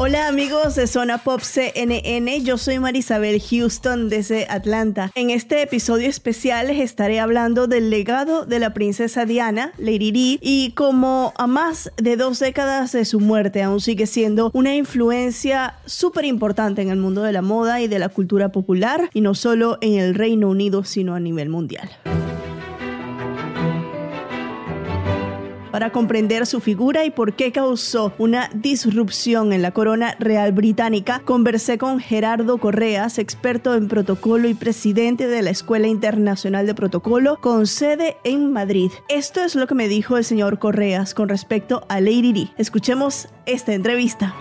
Hola amigos de Zona Pop CNN, yo soy Marisabel Houston desde Atlanta. En este episodio especial les estaré hablando del legado de la princesa Diana, Lady Di, y como a más de dos décadas de su muerte aún sigue siendo una influencia súper importante en el mundo de la moda y de la cultura popular, y no solo en el Reino Unido, sino a nivel mundial. Para comprender su figura y por qué causó una disrupción en la corona real británica, conversé con Gerardo Correas, experto en protocolo y presidente de la Escuela Internacional de Protocolo con sede en Madrid. Esto es lo que me dijo el señor Correas con respecto a Lady Di. Escuchemos esta entrevista.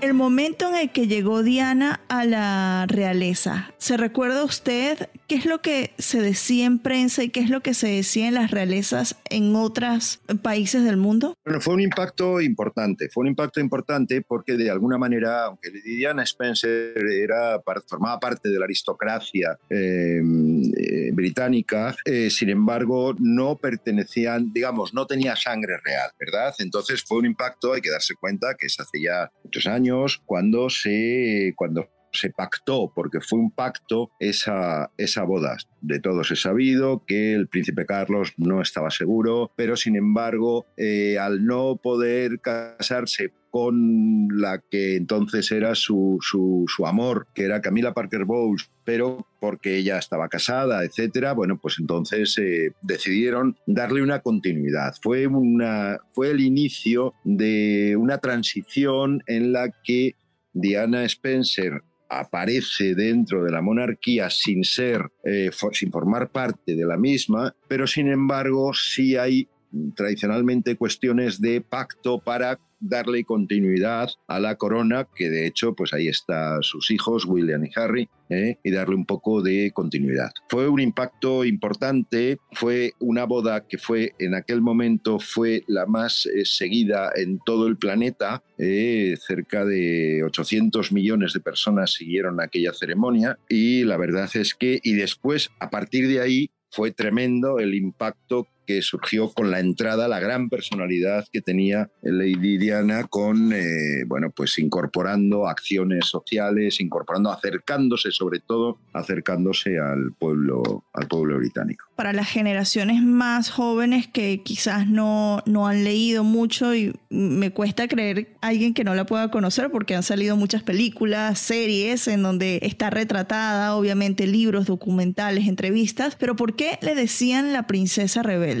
El momento en el que llegó Diana a la realeza, ¿se recuerda usted qué es lo que se decía en prensa y qué es lo que se decía en las realezas en otros países del mundo? Bueno, fue un impacto importante, fue un impacto importante porque de alguna manera, aunque Diana Spencer era, formaba parte de la aristocracia em, eh, británica, eh, sin embargo no pertenecían, digamos, no tenía sangre real, ¿verdad? Entonces fue un impacto, hay que darse cuenta que es hace ya muchos años, cuando se, cuando se pactó, porque fue un pacto, esa, boda. De todos he sabido que el príncipe Carlos no estaba seguro, pero sin embargo, eh, al no poder casarse con la que entonces era su, su, su, amor, que era Camila Parker Bowles, pero porque ella estaba casada, etcétera, bueno, pues entonces eh, decidieron darle una continuidad. Fue, una, fue el inicio de una transición en la que Diana Spencer aparece dentro de la monarquía sin ser, eh, sin formar parte de la misma, pero sin embargo sí hay tradicionalmente cuestiones de pacto para darle continuidad a la corona, que de hecho, pues ahí están sus hijos, William y Harry, ¿eh? y darle un poco de continuidad. Fue un impacto importante, fue una boda que fue en aquel momento fue la más eh, seguida en todo el planeta, eh, cerca de 800 millones de personas siguieron aquella ceremonia y la verdad es que, y después, a partir de ahí, fue tremendo el impacto que surgió con la entrada, la gran personalidad que tenía Lady Diana con, eh, bueno, pues incorporando acciones sociales, incorporando, acercándose sobre todo, acercándose al pueblo, al pueblo británico. Para las generaciones más jóvenes que quizás no, no han leído mucho y me cuesta creer alguien que no la pueda conocer porque han salido muchas películas, series en donde está retratada, obviamente libros, documentales, entrevistas, pero ¿por qué le decían la princesa rebelde?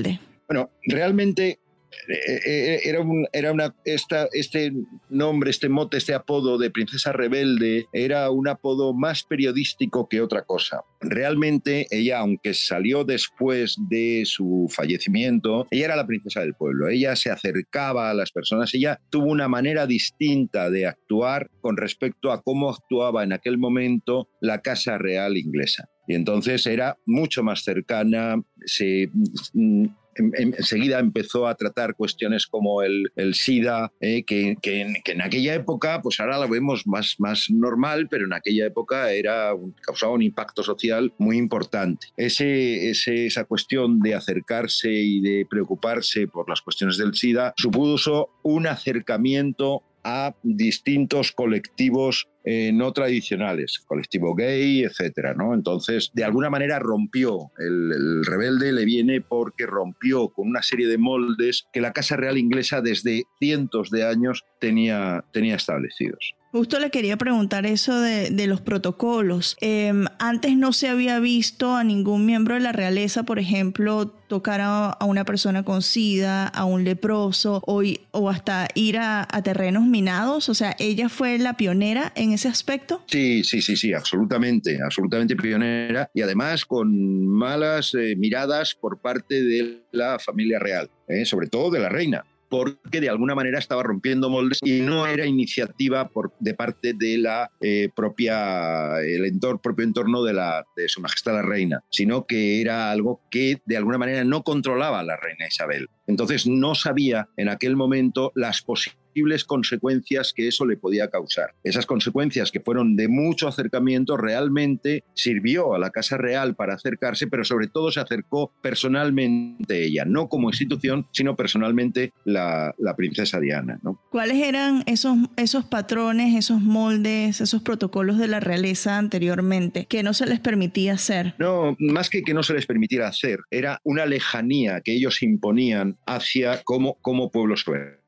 Bueno, realmente eh, eh, era, era una, esta, este nombre, este mote, este apodo de princesa rebelde era un apodo más periodístico que otra cosa. Realmente ella, aunque salió después de su fallecimiento, ella era la princesa del pueblo. Ella se acercaba a las personas, ella tuvo una manera distinta de actuar con respecto a cómo actuaba en aquel momento la Casa Real inglesa. Y entonces era mucho más cercana, se mm, enseguida empezó a tratar cuestiones como el, SIDA, eh, que, en, aquella época, pues ahora lo vemos más, más normal, pero en aquella época era causaba un impacto social muy importante. Ese, esa cuestión de acercarse y de preocuparse por las cuestiones del SIDA supuso un acercamiento a distintos colectivos eh, no tradicionales, colectivo gay, etcétera, ¿no? Entonces, de alguna manera rompió, el, rebelde le viene porque rompió con una serie de moldes que la Casa Real inglesa desde cientos de años tenía, tenía establecidos. Justo le quería preguntar eso de, los protocolos. Em, antes no se había visto a ningún miembro de la realeza, por ejemplo, tocar a, una persona con sida, a un leproso o, o hasta ir a, terrenos minados. O sea, ella fue la pionera en ese aspecto. Sí, sí, sí, sí, absolutamente, absolutamente pionera y además con malas eh, miradas por parte de la familia real, eh, sobre todo de la reina porque de alguna manera estaba rompiendo moldes y no era iniciativa por, de parte de la eh, propia el entorno, propio entorno de, la, de su majestad la reina, sino que era algo que de alguna manera no controlaba la reina Isabel. Entonces no sabía en aquel momento las posibilidades posibles consecuencias que eso le podía causar. Esas consecuencias que fueron de mucho acercamiento realmente sirvió a la Casa Real para acercarse, pero sobre todo se acercó personalmente ella, no como institución, sino personalmente la, princesa Diana. ¿no? ¿Cuáles eran esos, esos patrones, esos moldes, esos protocolos de la realeza anteriormente que no se les permitía hacer? No, más que que no se les permitiera hacer, era una lejanía que ellos imponían hacia como, como pueblo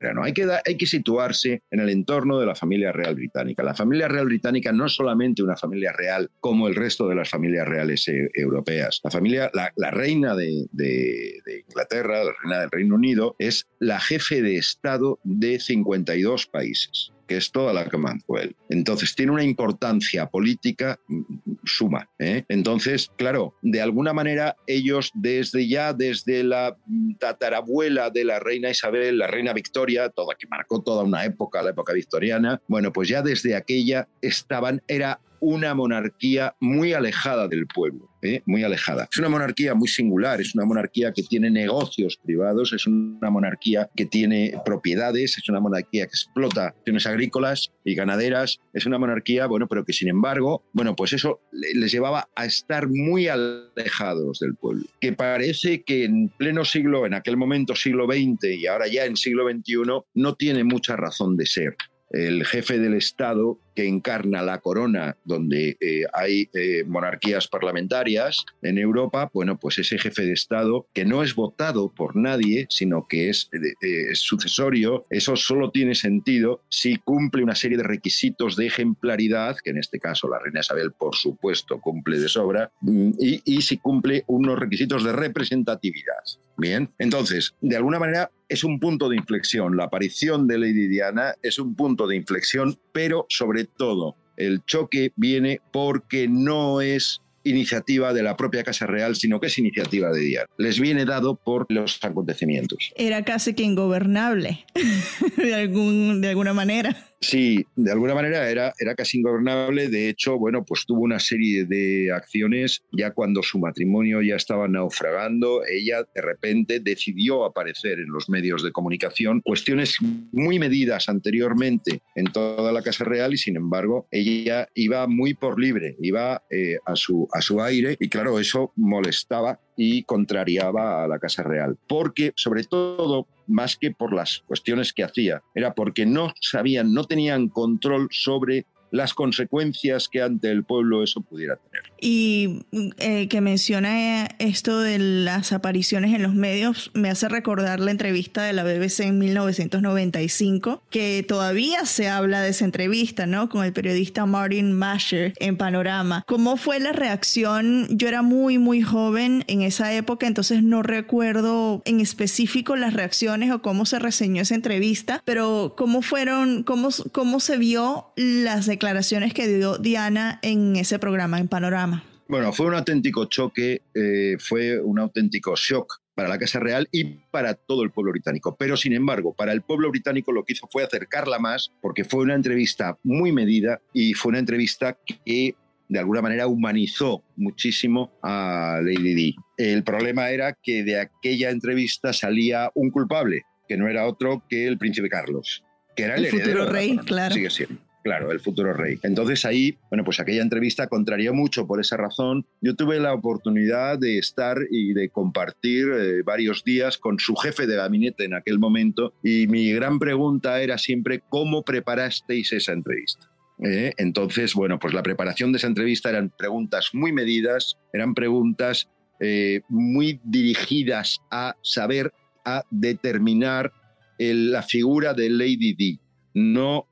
soberano. Hay que, hay que situarse en el entorno de la familia real británica. La familia real británica no es solamente una familia real como el resto de las familias reales eh, europeas. La familia, la, reina de, de, Inglaterra, la reina del Reino Unido, es la jefe de Estado de 52 países que es toda la Commonwealth. Entonces, tiene una importancia política mm, suma. ¿eh? Entonces, claro, de alguna manera ellos desde ya, desde la tatarabuela de la reina Isabel, la reina Victoria, toda que marcó toda una época, la época victoriana, bueno, pues ya desde aquella estaban, era una monarquía muy alejada del pueblo, ¿eh? muy alejada. Es una monarquía muy singular, es una monarquía que tiene negocios privados, es una monarquía que tiene propiedades, es una monarquía que explota acciones agrícolas y ganaderas, es una monarquía, bueno, pero que sin embargo, bueno, pues eso les llevaba a estar muy alejados del pueblo, que parece que en pleno siglo, en aquel momento siglo XX y ahora ya en siglo XXI, no tiene mucha razón de ser el jefe del Estado que encarna la corona donde eh, hay eh, monarquías parlamentarias en Europa, bueno, pues ese jefe de Estado que no es votado por nadie, sino que es, eh, sucesorio, eso solo tiene sentido si cumple una serie de requisitos de ejemplaridad, que en este caso la reina Isabel, por supuesto, cumple de sobra, mm, y, y si cumple unos requisitos de representatividad. Bien, entonces, de alguna manera es un punto de inflexión. La aparición de Lady Diana es un punto de inflexión, pero sobre todo el choque viene porque no es iniciativa de la propia Casa Real, sino que es iniciativa de Diana. Les viene dado por los acontecimientos. Era casi que ingobernable, de, algún, de alguna manera. Sí, de alguna manera era, era casi ingobernable. De hecho, bueno, pues tuvo una serie de acciones ya cuando su matrimonio ya estaba naufragando. Ella de repente decidió aparecer en los medios de comunicación, cuestiones muy medidas anteriormente en toda la Casa Real y sin embargo ella iba muy por libre, iba eh, a, su, a su aire y claro, eso molestaba y contrariaba a la Casa Real. Porque, sobre todo, más que por las cuestiones que hacía, era porque no sabían, no tenían control sobre las consecuencias que ante el pueblo eso pudiera tener. Y eh, que menciona esto de las apariciones en los medios, me hace recordar la entrevista de la BBC en 1995, que todavía se habla de esa entrevista, ¿no? Con el periodista Martin Masher en Panorama. ¿Cómo fue la reacción? Yo era muy, muy joven en esa época, entonces no recuerdo en específico las reacciones o cómo se reseñó esa entrevista, pero cómo fueron, cómo, cómo se vio las declaraciones declaraciones que dio Diana en ese programa, en Panorama. Bueno, fue un auténtico choque, eh, fue un auténtico shock para la Casa Real y para todo el pueblo británico. Pero, sin embargo, para el pueblo británico lo que hizo fue acercarla más, porque fue una entrevista muy medida y fue una entrevista que de alguna manera humanizó muchísimo a Lady Di. El problema era que de aquella entrevista salía un culpable, que no era otro que el príncipe Carlos, que era el, el futuro rey, claro. Sigue siendo claro, el futuro rey. Entonces ahí, bueno, pues aquella entrevista contrarió mucho por esa razón. Yo tuve la oportunidad de estar y de compartir eh, varios días con su jefe de gabinete en aquel momento y mi gran pregunta era siempre, ¿cómo preparasteis esa entrevista? Eh, entonces, bueno, pues la preparación de esa entrevista eran preguntas muy medidas, eran preguntas eh, muy dirigidas a saber, a determinar la figura de Lady Di no,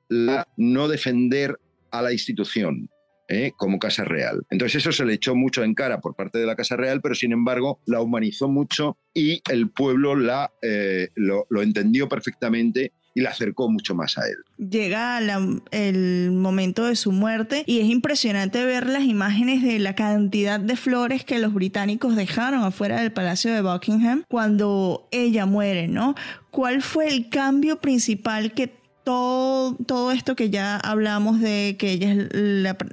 no defender a la institución. ¿eh? como Casa Real. Entonces eso se le echó mucho en cara por parte de la Casa Real, pero sin embargo la humanizó mucho y el pueblo la, eh, lo, entendió perfectamente y la acercó mucho más a él. Llega el momento de su muerte y es impresionante ver las imágenes de la cantidad de flores que los británicos dejaron afuera del Palacio de Buckingham cuando ella muere, ¿no? ¿Cuál fue el cambio principal que todo, esto que ya hablamos de que ella es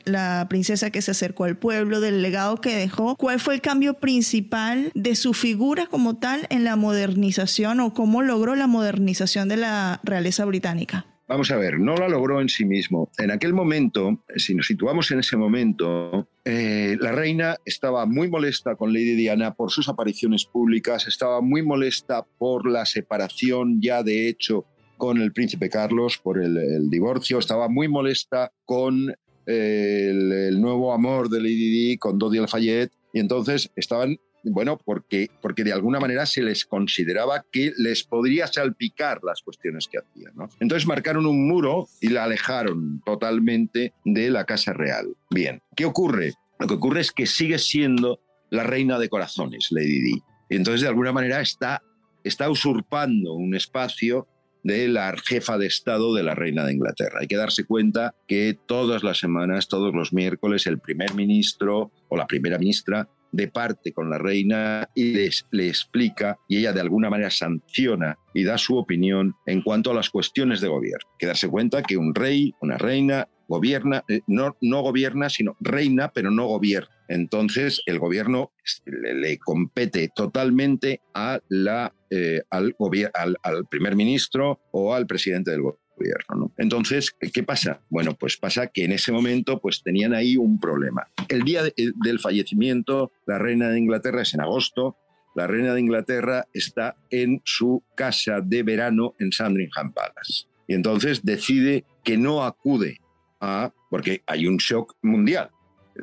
la, princesa que se acercó al pueblo, del legado que dejó, ¿cuál fue el cambio principal de su figura como tal en la modernización o cómo logró la modernización de la realeza británica? Vamos a ver, no la logró en sí mismo. En aquel momento, si nos situamos en ese momento, eh, la reina estaba muy molesta con Lady Diana por sus apariciones públicas, estaba muy molesta por la separación ya de hecho con el príncipe Carlos, por el, divorcio, estaba muy molesta con eh, el, nuevo amor de Lady Di, con Dodi Lafayette, y entonces estaban bueno, porque, porque de alguna manera se les consideraba que les podría salpicar las cuestiones que hacían. Entonces marcaron un muro y la alejaron totalmente de la Casa Real. Bien, ¿qué ocurre? Lo que ocurre es que sigue siendo la reina de corazones, Lady Di. Y entonces de alguna manera está, está usurpando un espacio de la jefa de Estado de la Reina de Inglaterra. Hay que darse cuenta que todas las semanas, todos los miércoles, el primer ministro o la primera ministra de parte con la reina y les, le explica y ella de alguna manera sanciona y da su opinión en cuanto a las cuestiones de gobierno. Hay que darse cuenta que un rey, una reina, gobierna, eh, no, no gobierna, sino reina, pero no gobierna. Entonces, el gobierno le, compete totalmente a la, eh, al, primer ministro o al presidente del gobierno. Entonces, ¿qué pasa? Bueno, pues pasa que en ese momento pues tenían ahí un problema. El día del fallecimiento, la reina de Inglaterra es en agosto, la reina de Inglaterra está en su casa de verano en Sandringham Palace. Y entonces decide que no acude porque hay un shock mundial,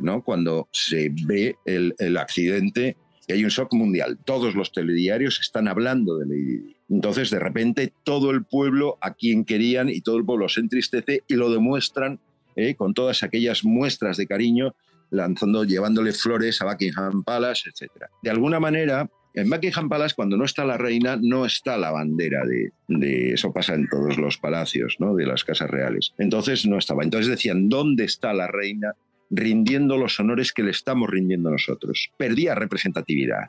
¿no? Cuando se ve el, accidente hay un shock mundial. Todos los telediarios están hablando de Lady Di. Entonces, de repente, todo el pueblo a quien querían y todo el pueblo se entristece y lo demuestran eh, con todas aquellas muestras de cariño, lanzando, llevándole flores a Buckingham Palace, etc. De alguna manera, en Buckingham Palace, cuando no está la reina, no está la bandera de, de, eso pasa en todos los palacios, ¿no? de las casas reales. Entonces no estaba. Entonces decían, ¿dónde está la reina? rindiendo los honores que le estamos rindiendo nosotros. Perdía representatividad.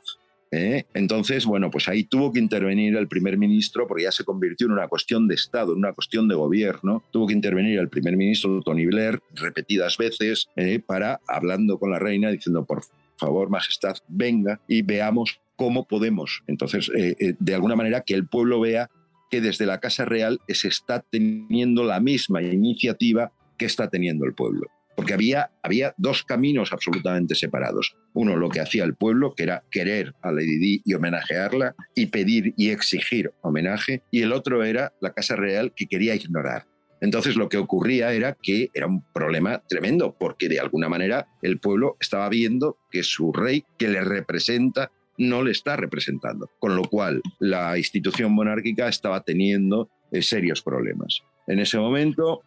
¿eh? Entonces, bueno, pues ahí tuvo que intervenir el primer ministro porque ya se convirtió en una cuestión de Estado, en una cuestión de gobierno. Tuvo que intervenir el primer ministro Tony Blair repetidas veces ¿eh? para, hablando con la reina, diciendo, por favor, Majestad, venga y veamos cómo podemos. Entonces, eh, de alguna manera, que el pueblo vea que desde la Casa Real se está teniendo la misma iniciativa que está teniendo el pueblo porque había, había dos caminos absolutamente separados. Uno, lo que hacía el pueblo, que era querer a Lady Di y homenajearla y pedir y exigir homenaje, y el otro era la Casa Real, que quería ignorar. Entonces lo que ocurría era que era un problema tremendo, porque de alguna manera el pueblo estaba viendo que su rey, que le representa, no le está representando, con lo cual la institución monárquica estaba teniendo eh, serios problemas. En ese momento,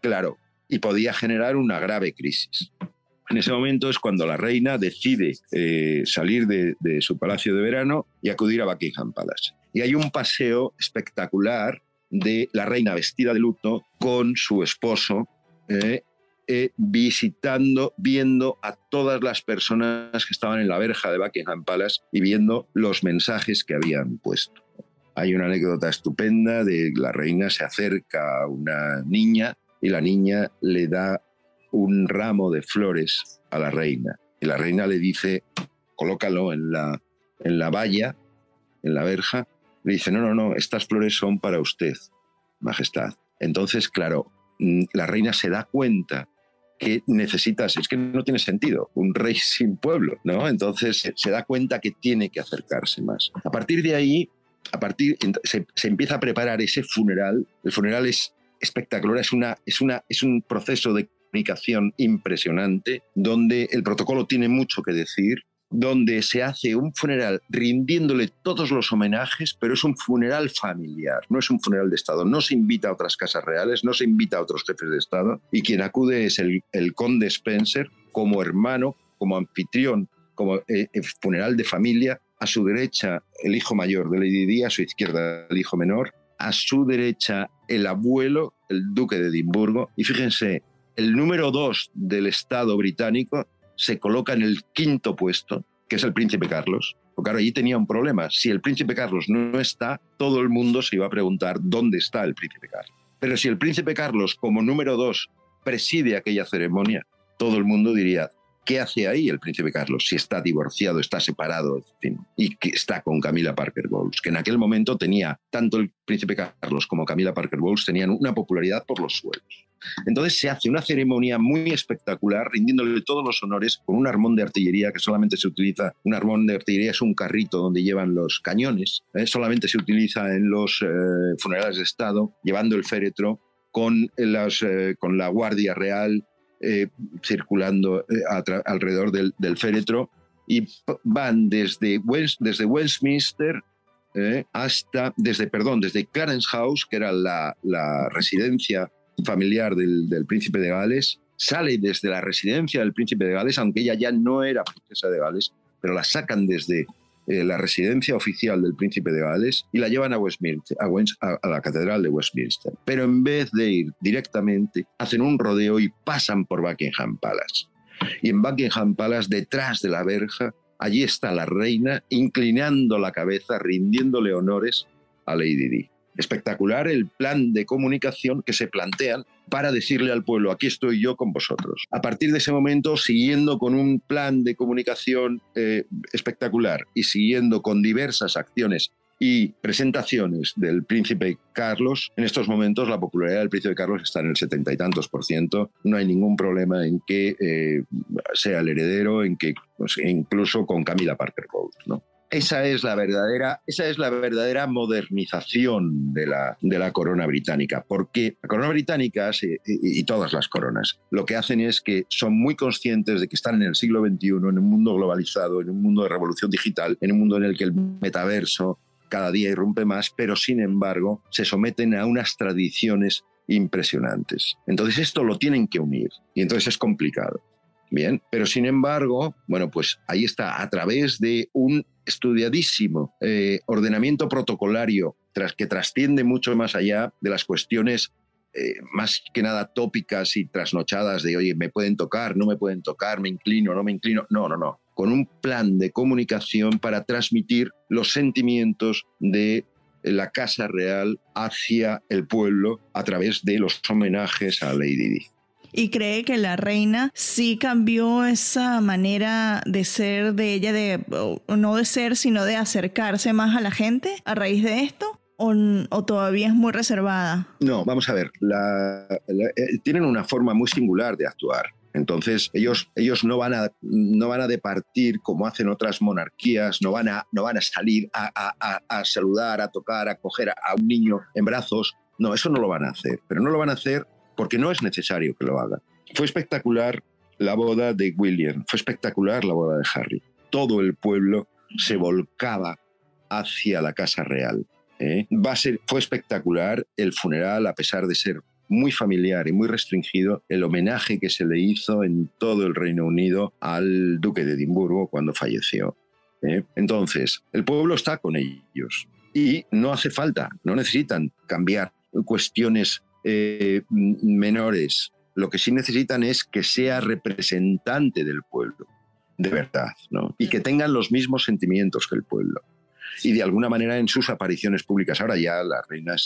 claro, y podía generar una grave crisis. En ese momento es cuando la reina decide eh, salir de, su palacio de verano y acudir a Buckingham Palace. Y hay un paseo espectacular de la reina vestida de luto con su esposo, eh, eh, visitando, viendo a todas las personas que estaban en la verja de Buckingham Palace y viendo los mensajes que habían puesto. Hay una anécdota estupenda de la reina se acerca a una niña y la niña le da un ramo de flores a la reina. Y la reina le dice, colócalo en la, en la valla, en la verja. Le dice, no, no, no, estas flores son para usted, Majestad. Entonces, claro, mm, la reina se da cuenta que necesitas, es que no tiene sentido, un rey sin pueblo, ¿no? Entonces se da cuenta que tiene que acercarse más. A partir de ahí, a partir, se, se empieza a preparar ese funeral. El funeral es espectacular, es, una, es, una, es un proceso de comunicación impresionante, donde el protocolo tiene mucho que decir, donde se hace un funeral rindiéndole todos los homenajes, pero es un funeral familiar, no es un funeral de Estado. No se invita a otras casas reales, no se invita a otros jefes de Estado, y quien acude es el, conde Spencer como hermano, como anfitrión, como eh, eh, funeral de familia. A su derecha el hijo mayor de Lady Di, a su izquierda el hijo menor, a su derecha el abuelo, el duque de Edimburgo, y fíjense, el número dos del Estado británico se coloca en el quinto puesto, que es el príncipe Carlos. Porque ahora allí tenía un problema. Si el príncipe Carlos no está, todo el mundo se iba a preguntar dónde está el príncipe Carlos. Pero si el príncipe Carlos, como número dos, preside aquella ceremonia, todo el mundo diría, ¿Qué hace ahí el príncipe Carlos? Si está divorciado, está separado, en fin, y que está con Camila Parker Bowles, que en aquel momento tenía, tanto el príncipe Carlos como Camila Parker Bowles tenían una popularidad por los suelos. Entonces se hace una ceremonia muy espectacular, rindiéndole todos los honores con un armón de artillería que solamente se utiliza. Un armón de artillería es un carrito donde llevan los cañones, ¿eh? solamente se utiliza en los eh, funerales de Estado, llevando el féretro con, las, eh, con la Guardia Real circulando alrededor del, féretro y van desde, desde Westminster hasta, desde, perdón, desde Clarence House, que era la, residencia familiar del, príncipe de Gales, sale desde la residencia del príncipe de Gales, aunque ella ya no era princesa de Gales, pero la sacan desde eh, la residencia oficial del príncipe de Gales y la llevan a Westminster, a, la catedral de Westminster. Pero en vez de ir directamente, hacen un rodeo y pasan por Buckingham Palace. Y en Buckingham Palace, detrás de la verja, allí está la reina inclinando la cabeza, rindiéndole honores a Lady Di espectacular el plan de comunicación que se plantean para decirle al pueblo, aquí estoy yo con vosotros. A partir de ese momento, siguiendo con un plan de comunicación eh, espectacular y siguiendo con diversas acciones y presentaciones del príncipe Carlos, en estos momentos la popularidad del príncipe Carlos está en el setenta y tantos por ciento. No hay ningún problema en que eh, sea el heredero, en que pues, incluso con Camila Parker Bowles, ¿no? Esa es la verdadera, esa es la verdadera modernización de la, de la corona británica, porque la corona británica y, todas las coronas lo que hacen es que son muy conscientes de que están en el siglo XXI, en un mundo globalizado, en un mundo de revolución digital, en un mundo en el que el metaverso cada día irrumpe más, pero sin embargo se someten a unas tradiciones impresionantes. Entonces esto lo tienen que unir y entonces es complicado. Bien, pero sin embargo, bueno, pues ahí está, a través de un estudiadísimo eh, ordenamiento protocolario tras, que trasciende mucho más allá de las cuestiones eh, más que nada tópicas y trasnochadas de, oye, me pueden tocar, no me pueden tocar, me inclino, no me inclino. No, no, no. Con un plan de comunicación para transmitir los sentimientos de la Casa Real hacia el pueblo a través de los homenajes a Lady Di y cree que la reina sí cambió esa manera de ser de ella, de no de ser, sino de acercarse más a la gente a raíz de esto? O, todavía es muy reservada? No, vamos a ver, eh, tienen una forma muy singular de actuar. Entonces, ellos, ellos no, van a, no van a departir como hacen otras monarquías, no van a, no van a salir a, a saludar, a tocar, a coger a un niño en brazos. No, eso no lo van a hacer, pero no lo van a hacer porque no es necesario que lo haga. Fue espectacular la boda de William, fue espectacular la boda de Harry. Todo el pueblo se volcaba hacia la Casa Real. ¿eh? Va a ser, fue espectacular el funeral, a pesar de ser muy familiar y muy restringido, el homenaje que se le hizo en todo el Reino Unido al duque de Edimburgo cuando falleció. ¿eh? Entonces, el pueblo está con ellos y no hace falta, no necesitan cambiar cuestiones eh, menores. Lo que sí necesitan es que sea representante del pueblo, de verdad, ¿no? Y que tengan los mismos sentimientos que el pueblo. Y de alguna manera en sus apariciones públicas, ahora ya la reina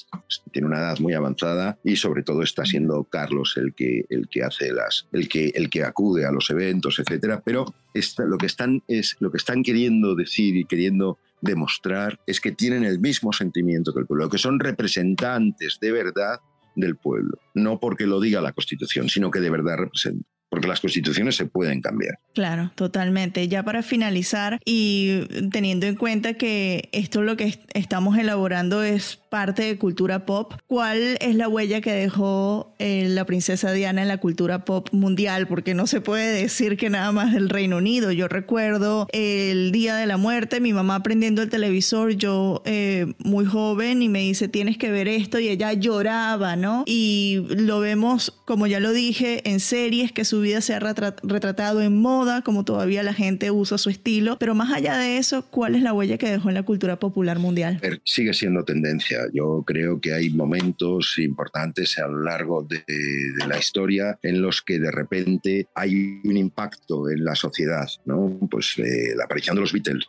tiene una edad muy avanzada y sobre todo está siendo Carlos el que, el que hace las, el que, el que acude a los eventos, etcétera. Pero lo, que están, es, lo que están queriendo decir y queriendo demostrar es que tienen el mismo sentimiento que el pueblo, que son representantes de verdad del pueblo, no porque lo diga la Constitución, sino que de verdad representa porque las constituciones se pueden cambiar. Claro, totalmente. Ya para finalizar y teniendo en cuenta que esto lo que estamos elaborando es parte de cultura pop, ¿cuál es la huella que dejó eh, la princesa Diana en la cultura pop mundial? Porque no se puede decir que nada más del Reino Unido. Yo recuerdo el día de la muerte, mi mamá prendiendo el televisor, yo eh, muy joven, y me dice, tienes que ver esto, y ella lloraba, ¿no? Y lo vemos, como ya lo dije, en series que su vida se ha retratado en moda, como todavía la gente usa su estilo, pero más allá de eso, ¿cuál es la huella que dejó en la cultura popular mundial? Sigue siendo tendencia yo creo que hay momentos importantes a lo largo de, la historia en los que de repente hay un impacto en la sociedad, ¿no? Pues eh, la aparición de los Beatles,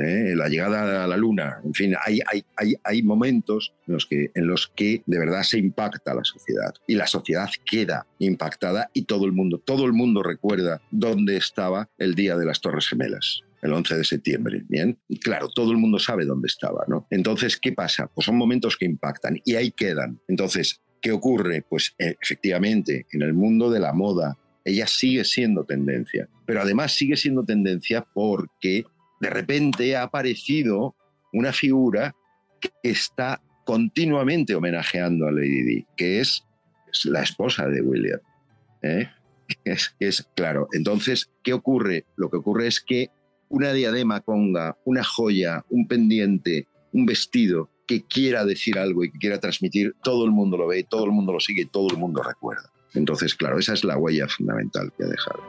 ¿eh? la llegada a la luna, en fin, hay, hay, hay, hay momentos en los, que, en los que de verdad se impacta la sociedad y la sociedad queda impactada y todo el mundo, todo el mundo recuerda dónde estaba el día de las Torres Gemelas el 11 de septiembre, ¿bien? Y claro, todo el mundo sabe dónde estaba, ¿no? Entonces, ¿qué pasa? Pues son momentos que impactan y ahí quedan. Entonces, ¿qué ocurre? Pues eh, efectivamente, en el mundo de la moda, ella sigue siendo tendencia, pero además sigue siendo tendencia porque de repente ha aparecido una figura que está continuamente homenajeando a Lady Di, que es, la esposa de William. ¿eh? Es, claro. Entonces, ¿qué ocurre? Lo que ocurre es que una diadema conga, una joya, un pendiente, un vestido que quiera decir algo y que quiera transmitir, todo el mundo lo ve, todo el mundo lo sigue, todo el mundo recuerda. Entonces, claro, esa es la huella fundamental que ha dejado.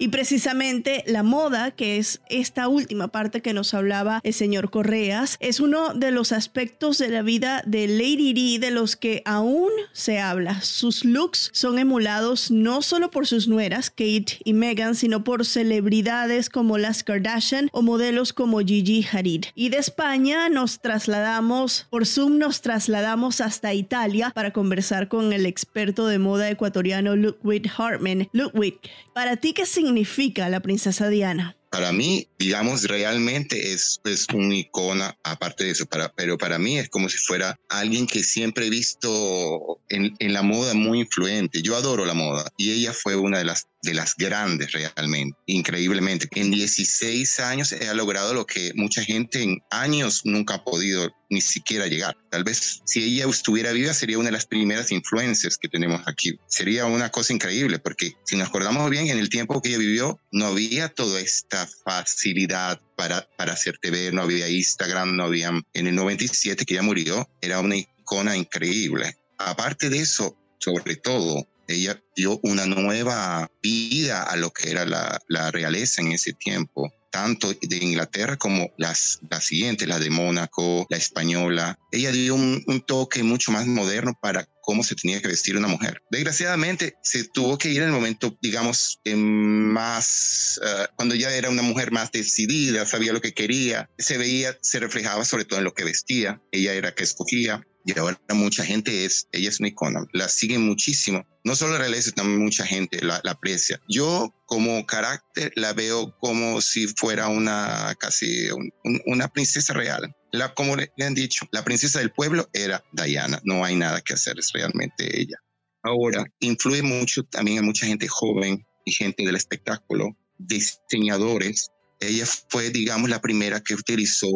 Y precisamente la moda, que es esta última parte que nos hablaba el señor Correas, es uno de los aspectos de la vida de Lady Di de los que aún se habla. Sus looks son emulados no solo por sus nueras, Kate y Meghan, sino por celebridades como las Kardashian o modelos como Gigi Hadid. Y de España nos trasladamos, por Zoom nos trasladamos hasta Italia para conversar con el experto de moda ecuatoriano Ludwig Hartman. Ludwig, ¿para ti qué significa significa la princesa Diana? Para mí, digamos, realmente es, es una icona, aparte de eso, pero para mí es como si fuera alguien que siempre he visto en, en la moda muy influente. Yo adoro la moda y ella fue una de las de las grandes realmente, increíblemente. En 16 años ha logrado lo que mucha gente en años nunca ha podido ni siquiera llegar. Tal vez si ella estuviera viva sería una de las primeras influencias que tenemos aquí. Sería una cosa increíble porque si nos acordamos bien, en el tiempo que ella vivió no había toda esta facilidad para, para hacer TV, no había Instagram, no había... En el 97 que ella murió, era una icona increíble. Aparte de eso, sobre todo, ella dio una nueva vida a lo que era la, realeza en ese tiempo tanto de Inglaterra como las, las siguientes, la de Mónaco, la española. Ella dio un, toque mucho más moderno para cómo se tenía que vestir una mujer. Desgraciadamente, se tuvo que ir en el momento, digamos, más, uh, cuando ya era una mujer más decidida, sabía lo que quería, se veía, se reflejaba sobre todo en lo que vestía, ella era que escogía, y ahora mucha gente es, ella es una icona, la siguen muchísimo. No solo la realeza, también mucha gente la, la, aprecia. Yo como carácter la veo como si fuera una casi un, un, una princesa real. La, como le, le han dicho, la princesa del pueblo era Diana, no hay nada que hacer, es realmente ella. Ahora, influye mucho también a mucha gente joven y gente del espectáculo, diseñadores. Ella fue, digamos, la primera que utilizó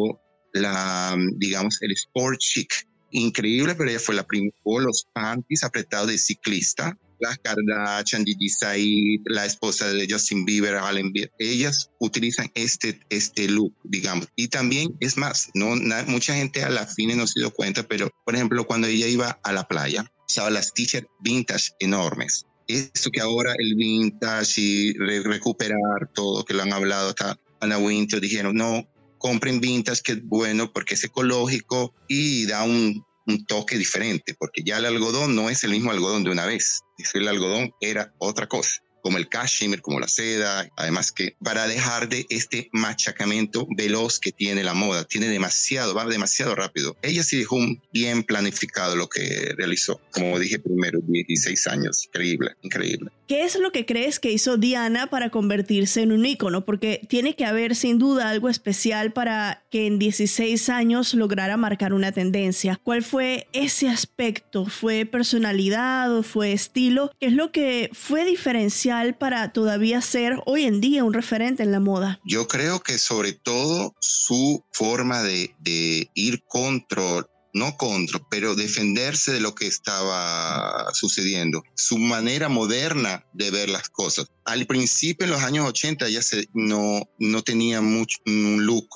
la, digamos, el sport chic increíble, pero ella fue la primera, los panties apretados de ciclista, las Kardashian, Gigi Said, la esposa de Justin Bieber, Allen Bieber, ellas utilizan este, este look, digamos. Y también, es más, no, na, mucha gente a la fin no se dio cuenta, pero por ejemplo, cuando ella iba a la playa, usaba las t-shirts vintage enormes. Esto que ahora el vintage y re recuperar todo, que lo han hablado acá, Ana Winter, dijeron, no, compren vintage, que es bueno porque es ecológico y da un, un, toque diferente, porque ya el algodón no es el mismo algodón de una vez. El algodón era otra cosa como el cashmere, como la seda, además que para dejar de este machacamiento veloz que tiene la moda, tiene demasiado, va demasiado rápido. Ella sí dejó bien planificado lo que realizó, como dije primero, 16 años, increíble, increíble. ¿Qué es lo que crees que hizo Diana para convertirse en un ícono? Porque tiene que haber sin duda algo especial para que en 16 años lograra marcar una tendencia. ¿Cuál fue ese aspecto? ¿Fue personalidad o fue estilo? ¿Qué es lo que fue diferencial para todavía ser hoy en día un referente en la moda? Yo creo que sobre todo su forma de, de ir contra no contra, pero defenderse de lo que estaba sucediendo. Su manera moderna de ver las cosas. Al principio, en los años 80, ya se, no, no tenía mucho un look,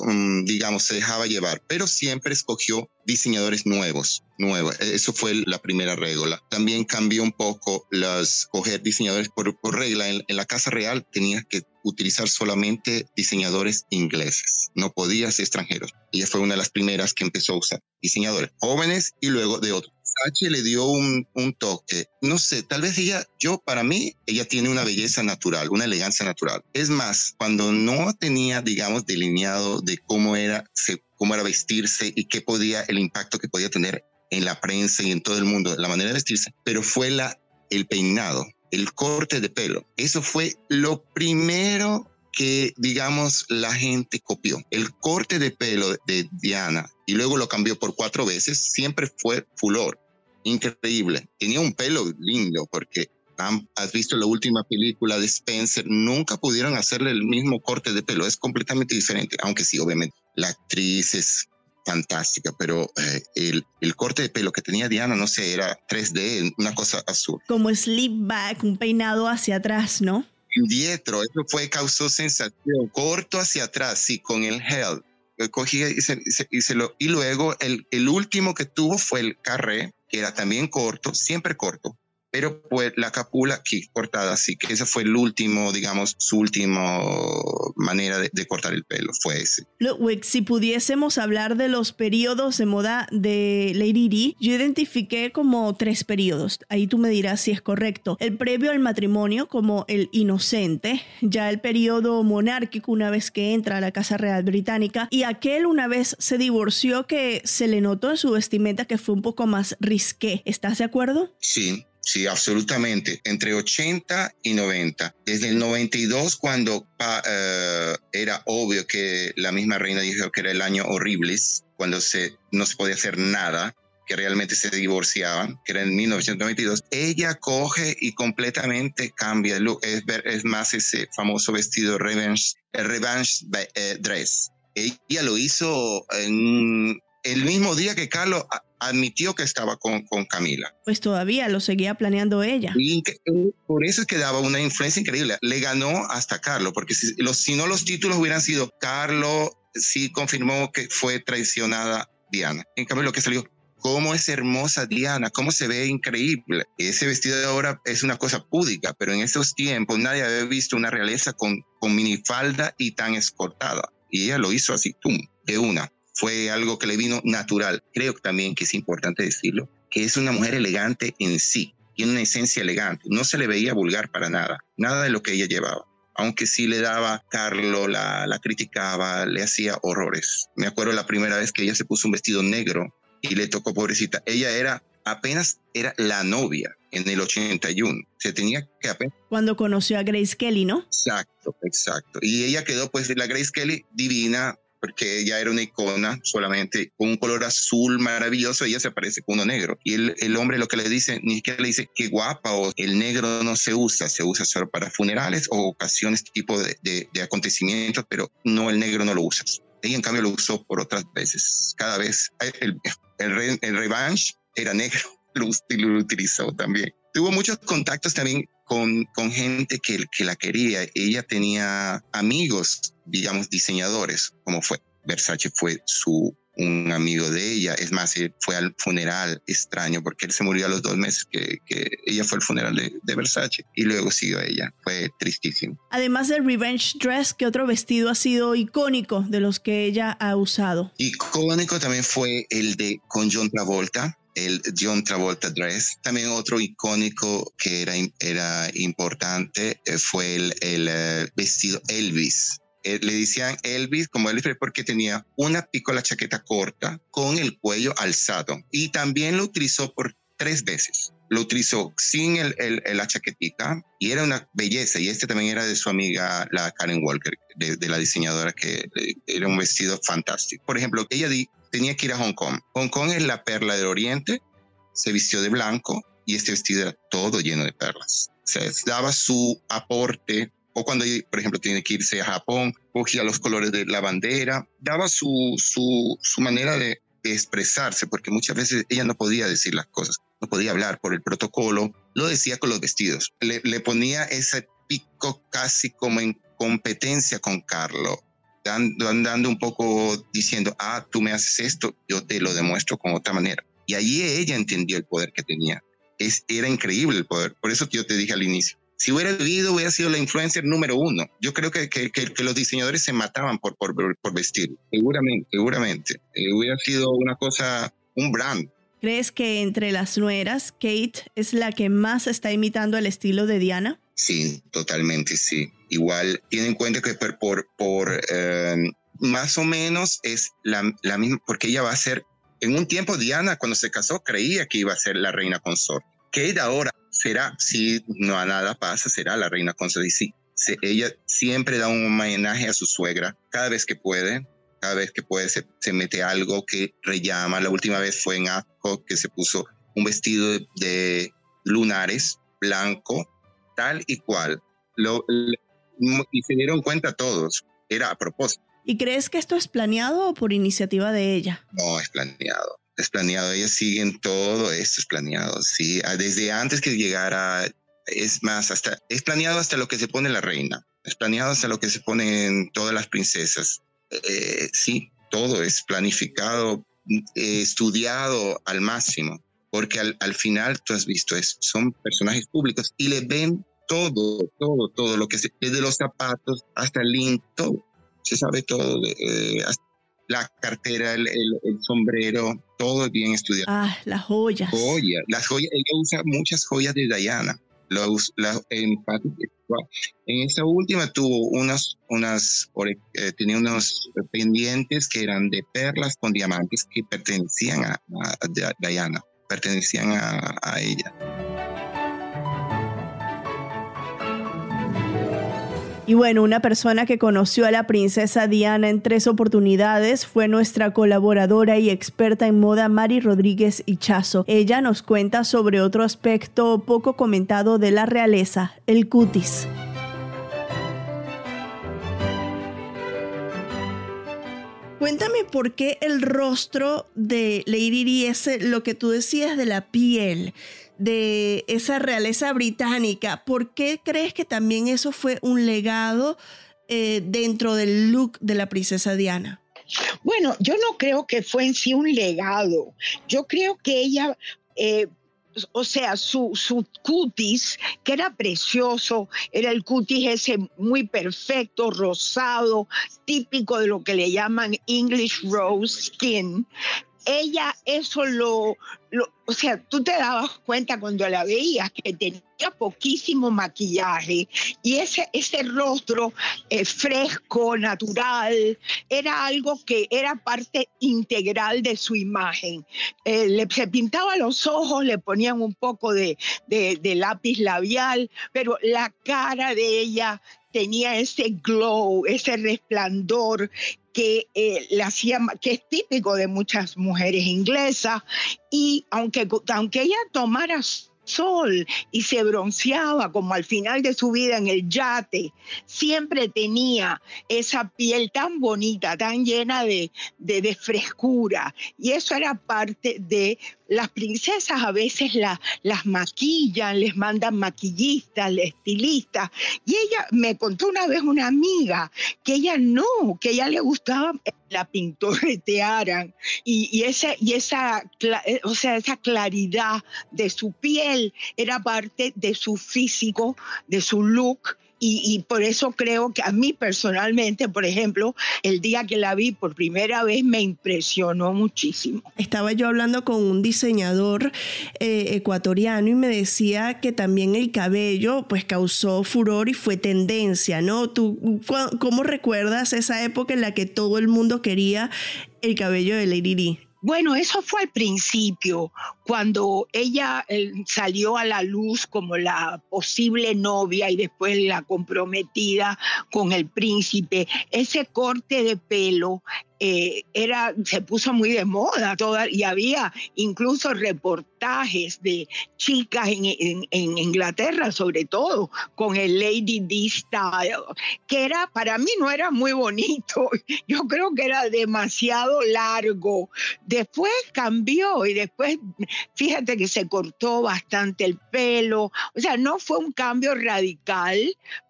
digamos, se dejaba llevar, pero siempre escogió diseñadores nuevos, nuevos. Eso fue la primera regla. También cambió un poco las coger diseñadores por, regla. En, en, la Casa Real tenía que utilizar solamente diseñadores ingleses, no podía ser extranjeros. Ella fue una de las primeras que empezó a usar diseñadores jóvenes y luego de otros Versace le dio un, un, toque. No sé, tal vez ella, yo para mí, ella tiene una belleza natural, una elegancia natural. Es más, cuando no tenía, digamos, delineado de cómo era, cómo era vestirse y qué podía, el impacto que podía tener en la prensa y en todo el mundo, la manera de vestirse, pero fue la, el peinado, el corte de pelo. Eso fue lo primero que, digamos, la gente copió. El corte de pelo de Diana y luego lo cambió por cuatro veces, siempre fue fulor. Increíble. Tenía un pelo lindo porque has visto la última película de Spencer, nunca pudieron hacerle el mismo corte de pelo, es completamente diferente, aunque sí, obviamente, la actriz es fantástica, pero eh, el, el, corte de pelo que tenía Diana, no sé, era 3D, una cosa azul. Como slip back, un peinado hacia atrás, ¿no? Dietro, eso fue, causó sensación. Corto hacia atrás, sí, con el hell. Cogía y, se, y, se lo, y luego el, el último que tuvo fue el carré, que era también corto, siempre corto, pero pues la capula aquí cortada, así que ese fue el último, digamos, su última manera de, cortar el pelo, fue ese. Ludwig, si pudiésemos hablar de los periodos de moda de Lady Di, yo identifiqué como tres periodos, ahí tú me dirás si es correcto. El previo al matrimonio como el inocente, ya el periodo monárquico una vez que entra a la Casa Real Británica y aquel una vez se divorció que se le notó en su vestimenta que fue un poco más risqué. ¿Estás de acuerdo? Sí, Sí, absolutamente. Entre 80 y 90. Desde el 92, cuando uh, era obvio que la misma reina dijo que era el año horribles, cuando se, no se podía hacer nada, que realmente se divorciaban, que era en 1992, ella coge y completamente cambia. Es, es más ese famoso vestido revenge, revenge eh, dress. Ella lo hizo en el mismo día que Carlos admitió que estaba con, con Camila. Pues todavía lo seguía planeando ella. Y por eso es que daba una influencia increíble. Le ganó hasta Carlos, porque si, los, si no los títulos hubieran sido Carlos, sí confirmó que fue traicionada Diana. En cambio, lo que salió, cómo es hermosa Diana, cómo se ve increíble. Ese vestido de ahora es una cosa púdica, pero en esos tiempos nadie había visto una realeza con, con minifalda y tan escortada. Y ella lo hizo así, ¡tum!, de una fue algo que le vino natural. Creo también que es importante decirlo, que es una mujer elegante en sí, tiene una esencia elegante, no se le veía vulgar para nada, nada de lo que ella llevaba. Aunque sí le daba, Carlo la, la criticaba, le hacía horrores. Me acuerdo la primera vez que ella se puso un vestido negro y le tocó, pobrecita, ella era apenas era la novia en el 81. Se tenía que apenas... Cuando conoció a Grace Kelly, ¿no? Exacto, exacto. Y ella quedó pues la Grace Kelly divina, porque ella era una icona solamente con un color azul maravilloso, ella se parece con uno negro. Y el, el hombre lo que le dice, ni siquiera le dice qué guapa o el negro no se usa, se usa solo para funerales o ocasiones tipo de, de, acontecimientos, pero no, el negro no lo usas. Ella en cambio lo usó por otras veces. Cada vez el, el, el revanche era negro, lo, lo utilizó también. Tuvo muchos contactos también con, con gente que, que la quería. Ella tenía amigos, digamos, diseñadores, como fue Versace fue su un amigo de ella. Es más, fue al funeral extraño porque él se murió a los dos meses que, que ella fue al funeral de, de, Versace y luego siguió ella. Fue tristísimo. Además del Revenge Dress, ¿qué otro vestido ha sido icónico de los que ella ha usado? Icónico también fue el de con John Travolta el John Travolta Dress. También otro icónico que era, era importante eh, fue el, el uh, vestido Elvis. Eh, le decían Elvis como Elvis porque tenía una picola chaqueta corta con el cuello alzado y también lo utilizó por tres veces. Lo utilizó sin el, el, la chaquetita y era una belleza. Y este también era de su amiga, la Karen Walker, de, de la diseñadora, que era un vestido fantástico. Por ejemplo, ella di, tenía que ir a Hong Kong. Hong Kong es la perla del oriente, se vistió de blanco y este vestido era todo lleno de perlas. O sea, daba su aporte, o cuando, por ejemplo, tiene que irse a Japón, cogía los colores de la bandera, daba su, su, manera de, expresarse, porque muchas veces ella no podía decir las cosas, no podía hablar por el protocolo, lo decía con los vestidos. Le, le ponía ese pico casi como en competencia con Carlo andando un poco diciendo, ah, tú me haces esto, yo te lo demuestro con otra manera. Y allí ella entendió el poder que tenía. Es, era increíble el poder. Por eso yo te dije al inicio. Si hubiera vivido, hubiera sido la influencer número uno. Yo creo que, que, que, los diseñadores se mataban por, por, por vestir. Seguramente, seguramente. Eh, hubiera sido una cosa, un brand ¿Crees que entre las nueras, Kate es la que más está imitando el estilo de Diana? Sí, totalmente, sí. Igual, tiene en cuenta que por, por, por em, más o menos es la, la, misma, porque ella va a ser, en un tiempo Diana cuando se casó creía que iba a ser la reina consorte. Kate ahora será, si no a nada pasa, será la reina consorte. Y sí, ella siempre da un homenaje a su suegra cada vez que puede. Cada vez que puede se, se mete algo que rellama. La última vez fue en Ascot que se puso un vestido de, de lunares blanco, tal y cual. Lo, y se dieron cuenta todos. Era a propósito. ¿Y crees que esto es planeado o por iniciativa de ella? No, es planeado. Es planeado. Ellas siguen todo esto, es planeado. Sí, desde antes que llegara, es más, hasta es planeado hasta lo que se pone la reina. Es planeado hasta lo que se ponen todas las princesas. Eh, sí, todo es planificado, eh, estudiado al máximo, porque al, al, final tú has visto, es, son personajes públicos y le ven todo, todo, todo lo que se, desde los zapatos hasta el link, todo se sabe todo, eh, la cartera, el, el, sombrero, todo bien estudiado. Ah, las joyas. Joyas, las joyas, ella usa muchas joyas de Diana. la, en, en esa última tuvo unas, unas eh, tenía unos pendientes que eran de perlas con diamantes que pertenecían a, a, Diana, pertenecían a, a ella. Y bueno, una persona que conoció a la princesa Diana en tres oportunidades fue nuestra colaboradora y experta en moda Mari Rodríguez Hichazo. Ella nos cuenta sobre otro aspecto poco comentado de la realeza, el cutis. Cuéntame por qué el rostro de Lady Di es lo que tú decías de la piel de esa realeza británica, ¿por qué crees que también eso fue un legado eh, dentro del look de la princesa Diana? Bueno, yo no creo que fue en sí un legado. Yo creo que ella eh, o sea, su, su, cutis, que era precioso, era el cutis ese muy perfecto, rosado, típico de lo que le llaman English Rose Skin. Ella eso lo, o sea, tú te dabas cuenta cuando la veías que tenía poquísimo maquillaje y ese, ese rostro eh, fresco, natural, era algo que era parte integral de su imagen. Eh, le, se pintaba los ojos, le ponían un poco de, de lápiz labial, pero la cara de ella tenía ese glow, ese resplandor que, eh, hacía, que es típico de muchas mujeres inglesas. Y aunque, aunque ella tomara sol y se bronceaba como al final de su vida en el yate, siempre tenía esa piel tan bonita, tan llena de, de, frescura. Y eso era parte de las princesas a veces las maquillan, les mandan maquillistas, estilistas. Y ella me contó una vez una amiga que ella no, que ella le gustaba la pintoretearan y, y, esa, y esa, eh, o sea, esa claridad de su piel era parte de su físico, de su look y, por eso creo que a mí personalmente, por ejemplo, el día que la vi por primera vez me impresionó muchísimo. Estaba yo hablando con un diseñador eh, ecuatoriano y me decía que también el cabello pues causó furor y fue tendencia, ¿no? ¿Tú cómo recuerdas esa época en la que todo el mundo quería el cabello de Lady Di? Bueno, eso fue al principio, cuando ella eh, salió a la luz como la posible novia y después la comprometida con el príncipe. Ese corte de pelo eh, era, se puso muy de moda toda, y había incluso reportajes de chicas en, Inglaterra, sobre todo, con el Lady D style, que era, para mí no era muy bonito, yo creo que era demasiado largo. Después cambió y después, fíjate que se cortó bastante el pelo, o sea, no fue un cambio radical,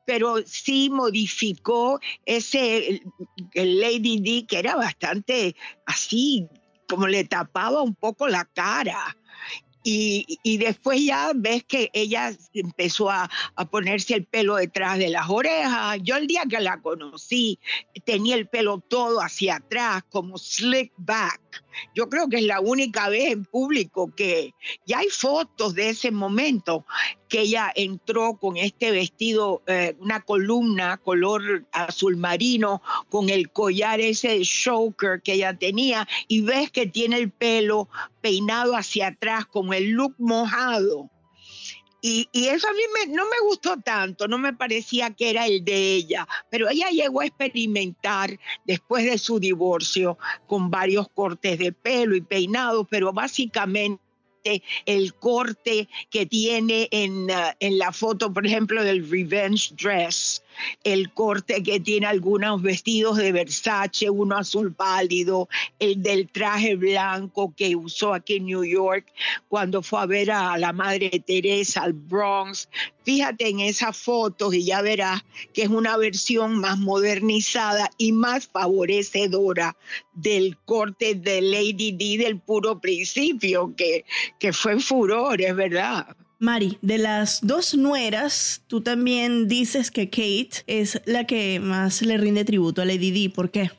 pero sí modificó ese Lady D que era bastante así, como le tapaba un poco la cara. Y, y, después ya ves que ella empezó a, a, ponerse el pelo detrás de las orejas. Yo el día que la conocí tenía el pelo todo hacia atrás, como slick back Yo creo que es la única vez en público que ya hay fotos de ese momento que ella entró con este vestido, eh, una columna color azul marino, con el collar ese de choker que ella tenía, y ves que tiene el pelo peinado hacia atrás con el look mojado. Y, eso a mí no me gustó tanto, no me parecía que era el de ella, pero ella llegó a experimentar después de su divorcio con varios cortes de pelo y peinados, pero básicamente el corte que tiene en, uh, en la foto, por ejemplo, del Revenge Dress, el corte que tiene algunos vestidos de Versace, uno azul pálido, el del traje blanco que usó aquí en New York cuando fue a ver a la Madre Teresa al Bronx. Fíjate en esas fotos y ya verás que es una versión más modernizada y más favorecedora del corte de Lady D del puro principio, que, que fue furor, es verdad. Mari, de las dos nueras, tú también dices que Kate es la que más le rinde tributo a Lady Di. ¿Por qué?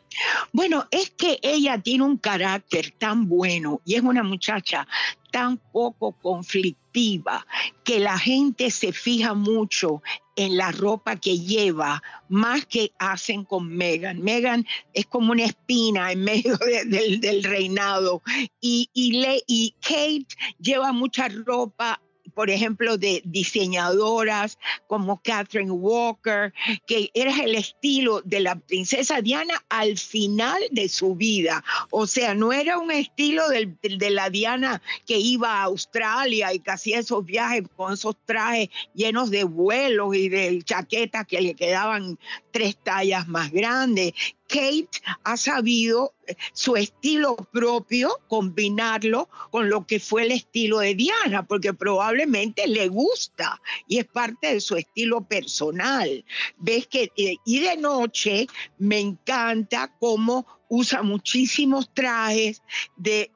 Bueno, es que ella tiene un carácter tan bueno y es una muchacha tan poco conflictiva que la gente se fija mucho en la ropa que lleva, más que hacen con Megan. Megan es como una espina en medio del, reinado y, y Kate lleva mucha ropa por ejemplo, de diseñadoras como Catherine Walker, que era el estilo de la princesa Diana al final de su vida. O sea, no era un estilo de la Diana que iba a Australia y que hacía esos viajes con esos trajes llenos de vuelos y de chaquetas que le quedaban tres tallas más grandes. Kate ha sabido eh, su estilo propio, combinarlo con lo que fue el estilo de Diana, porque probablemente le gusta y es parte de su estilo personal. Ves que, eh, y de noche me encanta cómo usa muchísimos trajes de,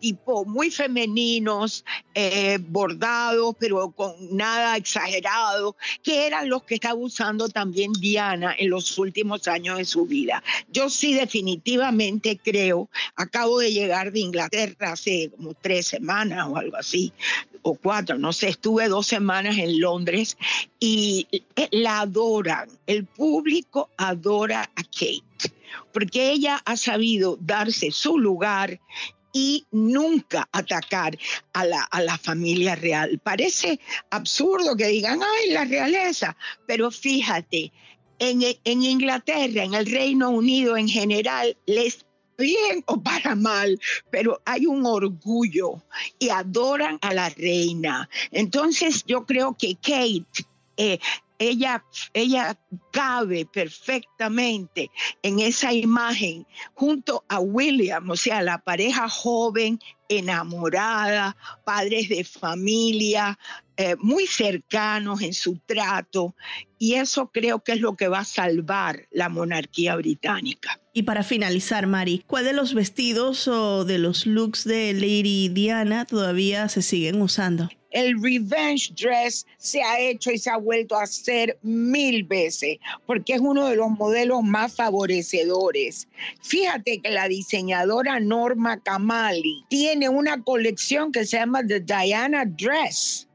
tipo muy femeninos, eh, bordados, pero con nada exagerado, que eran los que estaba usando también Diana en los últimos años de su vida. Yo sí definitivamente creo, acabo de llegar de Inglaterra hace como tres semanas o algo así, o cuatro, no sé, estuve dos semanas en Londres y la adoran, el público adora a Kate porque ella ha sabido darse su lugar y nunca atacar a la, a la, familia real. Parece absurdo que digan, ay, la realeza, pero fíjate, en, en Inglaterra, en el Reino Unido en general, les bien o para mal, pero hay un orgullo y adoran a la reina. Entonces yo creo que Kate eh, ella, ella cabe perfectamente en esa imagen junto a William, o sea, la pareja joven, enamorada, padres de familia, eh, muy cercanos en su trato, y eso creo que es lo que va a salvar la monarquía británica. Y para finalizar, Mari, ¿cuál de los vestidos o de los looks de Lady Diana todavía se siguen usando? El revenge dress se ha hecho y se ha vuelto a hacer mil veces porque es uno de los modelos más favorecedores. Fíjate que la diseñadora Norma Kamali tiene una colección que se llama The Diana Dress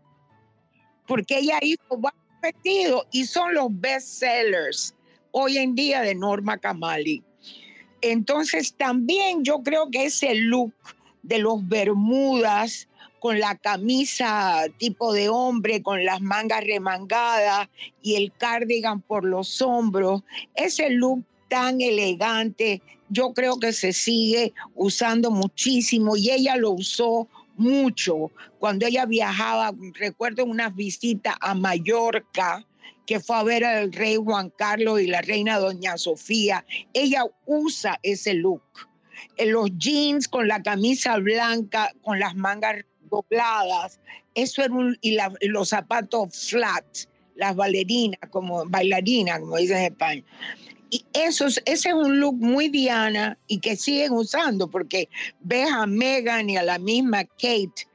porque ella hizo varios vestidos y son los best sellers hoy en día de Norma Kamali. Entonces también yo creo que ese look de los Bermudas con la camisa tipo de hombre, con las mangas remangadas y el cardigan por los hombros. Ese look tan elegante, yo creo que se sigue usando muchísimo y ella lo usó mucho cuando ella viajaba, recuerdo unas visitas a Mallorca, que fue a ver al rey Juan Carlos y la reina doña Sofía, ella usa ese look. Los jeans con la camisa blanca, con las mangas dobladas, eso era un, y, los zapatos flat, las bailarinas, como bailarinas, como dicen en España. Y eso, ese es un look muy Diana y que siguen usando, porque ves a Megan y a la misma Kate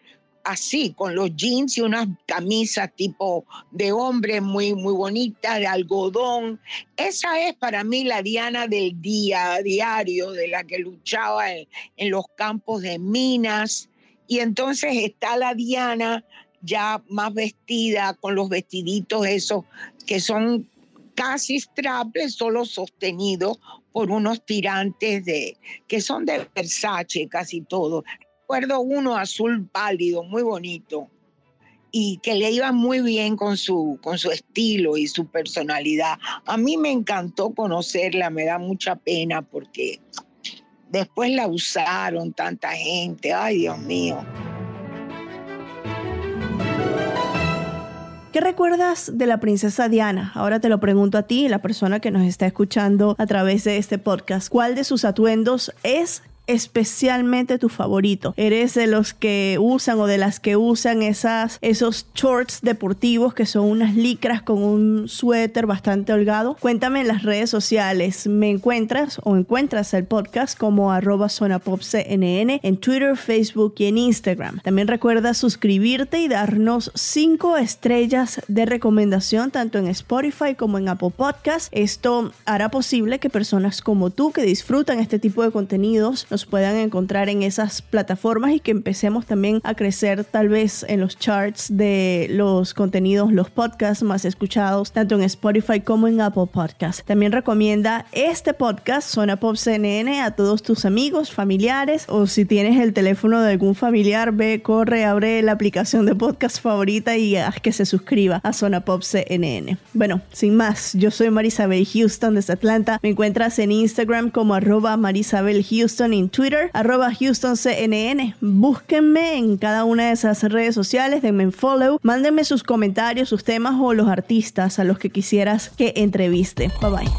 así, con los jeans y unas camisas tipo de hombre muy, muy bonita, de algodón. Esa es para mí la Diana del día diario, de la que luchaba en, en los campos de minas. Y entonces está la Diana ya más vestida con los vestiditos esos que son casi strapless, solo sostenidos por unos tirantes de que son de Versace casi todo recuerdo uno azul pálido, muy bonito, y que le iba muy bien con su, con su estilo y su personalidad. A mí me encantó conocerla, me da mucha pena porque después la usaron tanta gente, ay Dios mío. ¿Qué recuerdas de la princesa Diana? Ahora te lo pregunto a ti, la persona que nos está escuchando a través de este podcast. ¿Cuál de sus atuendos es especialmente tu favorito? ¿Eres de los que usan o de las que usan esas, esos shorts deportivos que son unas licras con un suéter bastante holgado? Cuéntame en las redes sociales. ¿Me encuentras o encuentras el podcast como arroba zonapopcnn en Twitter, Facebook y en Instagram? También recuerda suscribirte y darnos cinco estrellas de recomendación tanto en Spotify como en Apple Podcast. Esto hará posible que personas como tú que disfrutan este tipo de contenidos nos puedan encontrar en esas plataformas y que empecemos también a crecer tal vez en los charts de los contenidos, los podcasts más escuchados, tanto en Spotify como en Apple Podcasts. También recomienda este podcast, Zona Pop CNN, a todos tus amigos, familiares o si tienes el teléfono de algún familiar, ve, corre, abre la aplicación de podcast favorita y haz que se suscriba a Zona Pop CNN. Bueno, sin más, yo soy Marisabel Houston desde Atlanta. Me encuentras en Instagram como arroba Marisabel Houston Twitter, arroba HoustonCNN. Búsquenme en cada una de esas redes sociales, denme follow, mándenme sus comentarios, sus temas o los artistas a los que quisieras que entreviste. Bye bye.